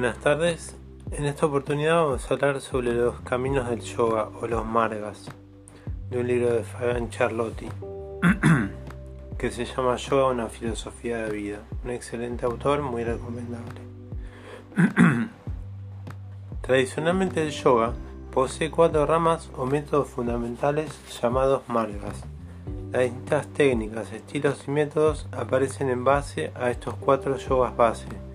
Buenas tardes. En esta oportunidad vamos a hablar sobre los caminos del yoga o los margas, de un libro de Fabian Charlotti, que se llama Yoga, una filosofía de vida. Un excelente autor, muy recomendable. Tradicionalmente el yoga posee cuatro ramas o métodos fundamentales llamados margas. Las distintas técnicas, estilos y métodos aparecen en base a estos cuatro yogas base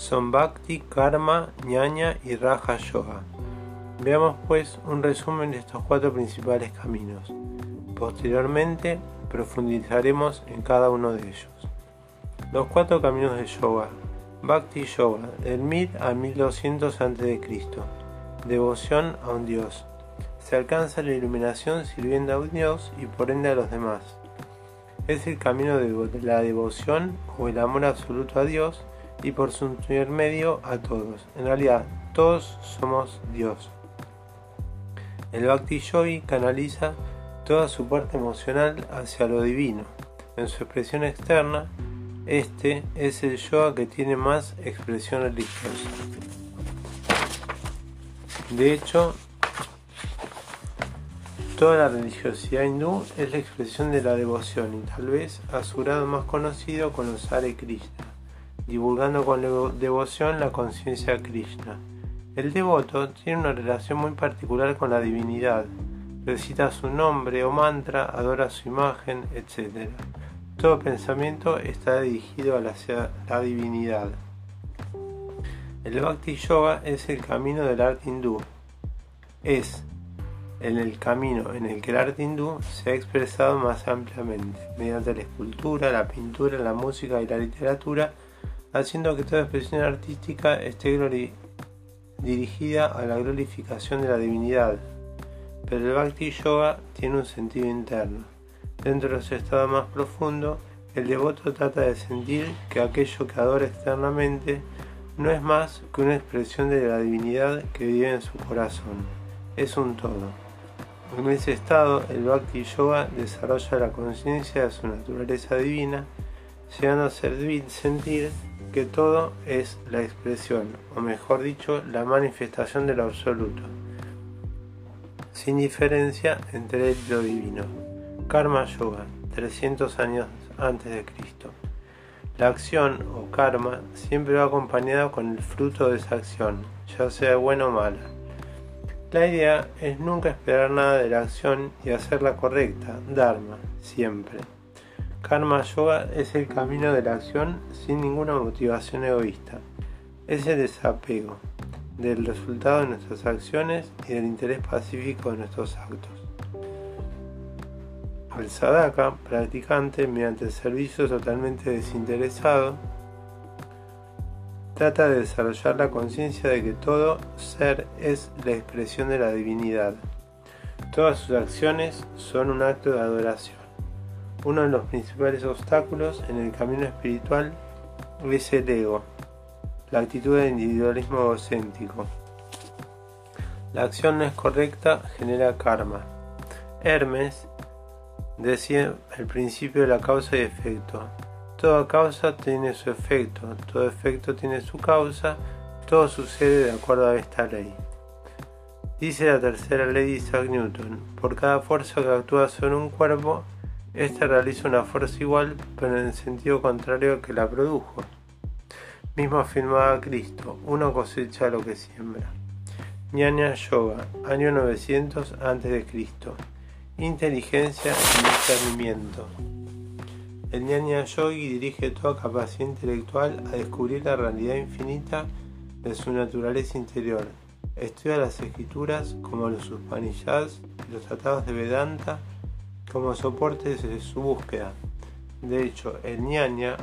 son Bhakti, Karma, Ñaña y Raja Yoga. Veamos pues un resumen de estos cuatro principales caminos. Posteriormente profundizaremos en cada uno de ellos. Los cuatro caminos de yoga. Bhakti Yoga, del 1000 a 1200 a.C. Devoción a un Dios. Se alcanza la iluminación sirviendo a un Dios y por ende a los demás. Es el camino de la devoción o el amor absoluto a Dios y por su intermedio a todos. En realidad, todos somos Dios. El Bhakti Yogi canaliza toda su parte emocional hacia lo divino. En su expresión externa, este es el yoga que tiene más expresión religiosa. De hecho, toda la religiosidad hindú es la expresión de la devoción y tal vez a su grado más conocido con los Hare Krishna divulgando con devoción la conciencia de Krishna. El devoto tiene una relación muy particular con la divinidad, recita su nombre o mantra, adora su imagen, etc. Todo pensamiento está dirigido a la, divinidad. El Bhakti Yoga es el camino del arte hindú. Es en el camino en el que el arte hindú se ha expresado más ampliamente, mediante la escultura, la pintura, la música y la literatura, haciendo que toda expresión artística esté dirigida a la glorificación de la divinidad. Pero el Bhakti Yoga tiene un sentido interno. Dentro de su estado más profundo, el devoto trata de sentir que aquello que adora externamente no es más que una expresión de la divinidad que vive en su corazón. Es un todo. En ese estado, el Bhakti Yoga desarrolla la conciencia de su naturaleza divina, llegando a sentir que todo es la expresión, o mejor dicho, la manifestación de lo absoluto, sin diferencia entre lo divino. Karma Yoga, 300 años antes de Cristo. La acción o karma siempre va acompañada con el fruto de esa acción, ya sea buena o mala. La idea es nunca esperar nada de la acción y hacerla correcta, dharma, siempre. Karma Yoga es el camino de la acción sin ninguna motivación egoísta. Es el desapego del resultado de nuestras acciones y del interés pacífico de nuestros actos. El sadhaka, practicante, mediante el servicio totalmente desinteresado, trata de desarrollar la conciencia de que todo ser es la expresión de la divinidad. Todas sus acciones son un acto de adoración. Uno de los principales obstáculos en el camino espiritual es el ego, la actitud de individualismo egocéntrico. La acción no es correcta, genera karma. Hermes decía el principio de la causa y efecto. Toda causa tiene su efecto, todo efecto tiene su causa, todo sucede de acuerdo a esta ley. Dice la tercera ley de Isaac Newton, por cada fuerza que actúa sobre un cuerpo, este realiza una fuerza igual, pero en el sentido contrario que la produjo. Mismo afirmaba Cristo, uno cosecha lo que siembra. Ñaña Yoga, año 900 a.C. Inteligencia y discernimiento. El Ñaña Yogi dirige toda capacidad intelectual a descubrir la realidad infinita de su naturaleza interior. Estudia las escrituras como los Upanishads y los tratados de Vedanta como soporte de su búsqueda. De hecho, el ñaña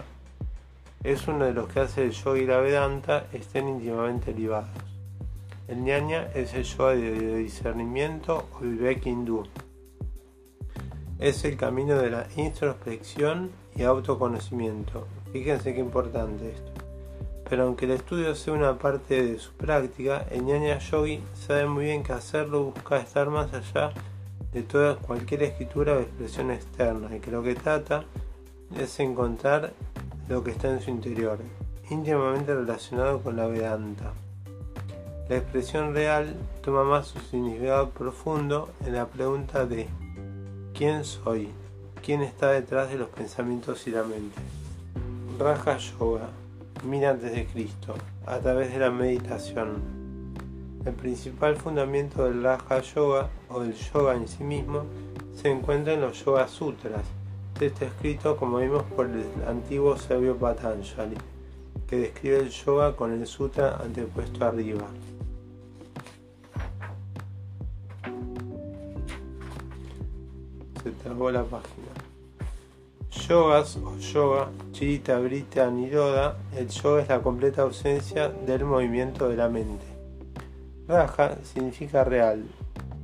es uno de los que hace el yoga y la Vedanta estén íntimamente ligados. El ñaña es el yoga de discernimiento o vivek hindú. Es el camino de la introspección y autoconocimiento. Fíjense qué importante esto. Pero aunque el estudio sea una parte de su práctica, el ñaña yogi sabe muy bien que hacerlo busca estar más allá toda cualquier escritura o expresión externa y que lo que trata es encontrar lo que está en su interior íntimamente relacionado con la Vedanta. La expresión real toma más su significado profundo en la pregunta de ¿quién soy? ¿Quién está detrás de los pensamientos y la mente? Raja Yoga, mira antes de Cristo, a través de la meditación. El principal fundamento del Raja Yoga o del yoga en sí mismo se encuentra en los Yoga Sutras. Este escrito, como vimos, por el antiguo sabio Patanjali, que describe el yoga con el sutra antepuesto arriba. Se trabó la página. Yogas o yoga, chita, brita, niroda, el yoga es la completa ausencia del movimiento de la mente. Raja significa real.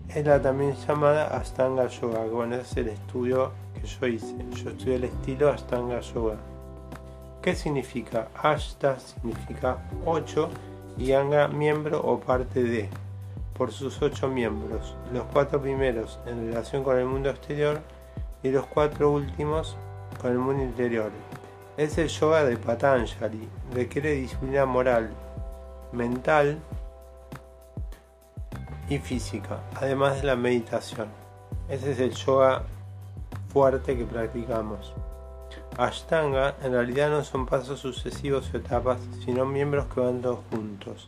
Es la también llamada Astanga Yoga, bueno, es el estudio que yo hice. Yo estudié el estilo Astanga Yoga. ¿Qué significa? Ashta significa ocho y Anga miembro o parte de, por sus ocho miembros, los cuatro primeros en relación con el mundo exterior y los cuatro últimos con el mundo interior. Es el yoga de Patanjali, requiere disciplina moral, mental y física, además de la meditación. Ese es el yoga fuerte que practicamos. Ashtanga en realidad no son pasos sucesivos o etapas, sino miembros que van todos juntos.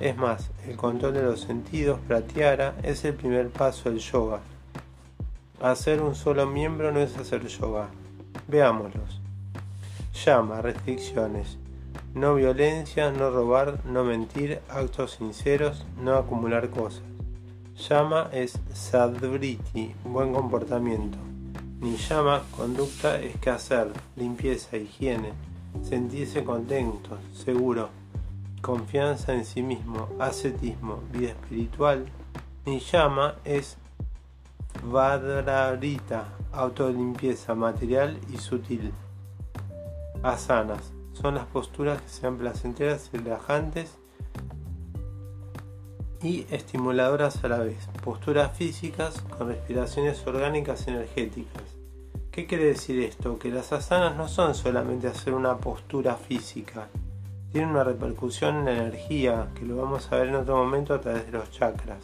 Es más, el control de los sentidos, pratyahara, es el primer paso del yoga. Hacer un solo miembro no es hacer yoga. Veámoslos. Llama, restricciones. No violencia, no robar, no mentir, actos sinceros, no acumular cosas. Llama es sadvriti, buen comportamiento. Niyama, conducta es que hacer, limpieza, higiene, sentirse contento, seguro, confianza en sí mismo, ascetismo, vida espiritual. Niyama es Vadrarita, autolimpieza material y sutil. Asanas, son las posturas que sean placenteras y relajantes y estimuladoras a la vez. Posturas físicas con respiraciones orgánicas energéticas. ¿Qué quiere decir esto? Que las asanas no son solamente hacer una postura física, tienen una repercusión en la energía, que lo vamos a ver en otro momento a través de los chakras.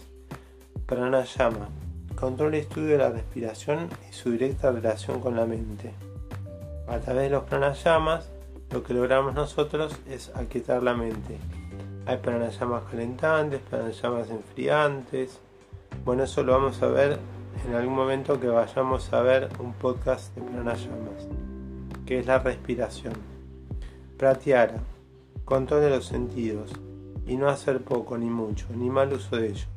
Pranayama, control y estudio de la respiración y su directa relación con la mente. A través de los pranayamas, lo que logramos nosotros es aquietar la mente, hay pranayamas calentantes, pranayamas enfriantes. Bueno, eso lo vamos a ver en algún momento que vayamos a ver un podcast de pranayamas, que es la respiración. Pratyara, control de los sentidos, y no hacer poco ni mucho, ni mal uso de ellos.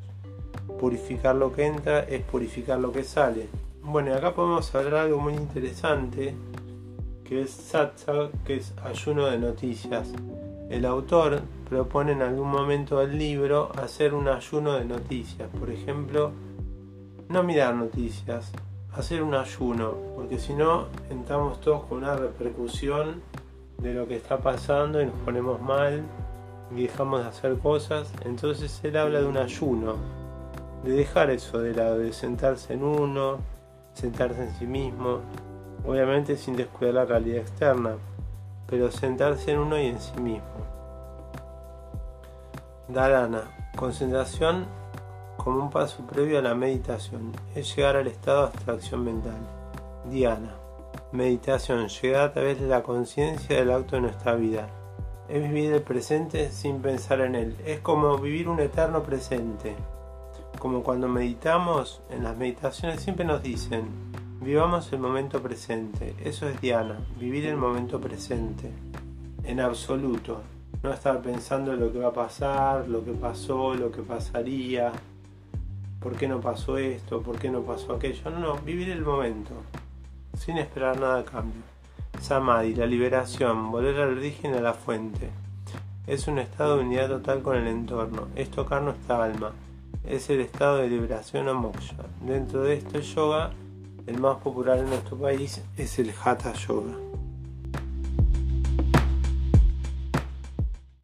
Purificar lo que entra es purificar lo que sale. Bueno, acá podemos hablar algo muy interesante, que es satsa, que es ayuno de noticias. El autor propone en algún momento del libro hacer un ayuno de noticias. Por ejemplo, no mirar noticias, hacer un ayuno, porque si no entramos todos con una repercusión de lo que está pasando y nos ponemos mal y dejamos de hacer cosas. Entonces él habla de un ayuno, de dejar eso de lado, de sentarse en uno, sentarse en sí mismo, obviamente sin descuidar la realidad externa, pero sentarse en uno y en sí mismo. Dharana, concentración como un paso previo a la meditación, es llegar al estado de abstracción mental. Diana, meditación, llegar a través de la conciencia del acto de nuestra vida. Es vivir el presente sin pensar en él. Es como vivir un eterno presente. Como cuando meditamos, en las meditaciones siempre nos dicen, vivamos el momento presente. Eso es Diana, vivir el momento presente. En absoluto, no estar pensando en lo que va a pasar, lo que pasó, lo que pasaría, por qué no pasó esto, por qué no pasó aquello. No, no, vivir el momento, sin esperar nada a cambio. Samadhi, la liberación, volver al origen, a la fuente. Es un estado de unidad total con el entorno, es tocar nuestra alma, es el estado de liberación o moksha. Dentro de este yoga, el más popular en nuestro país es el Hatha Yoga.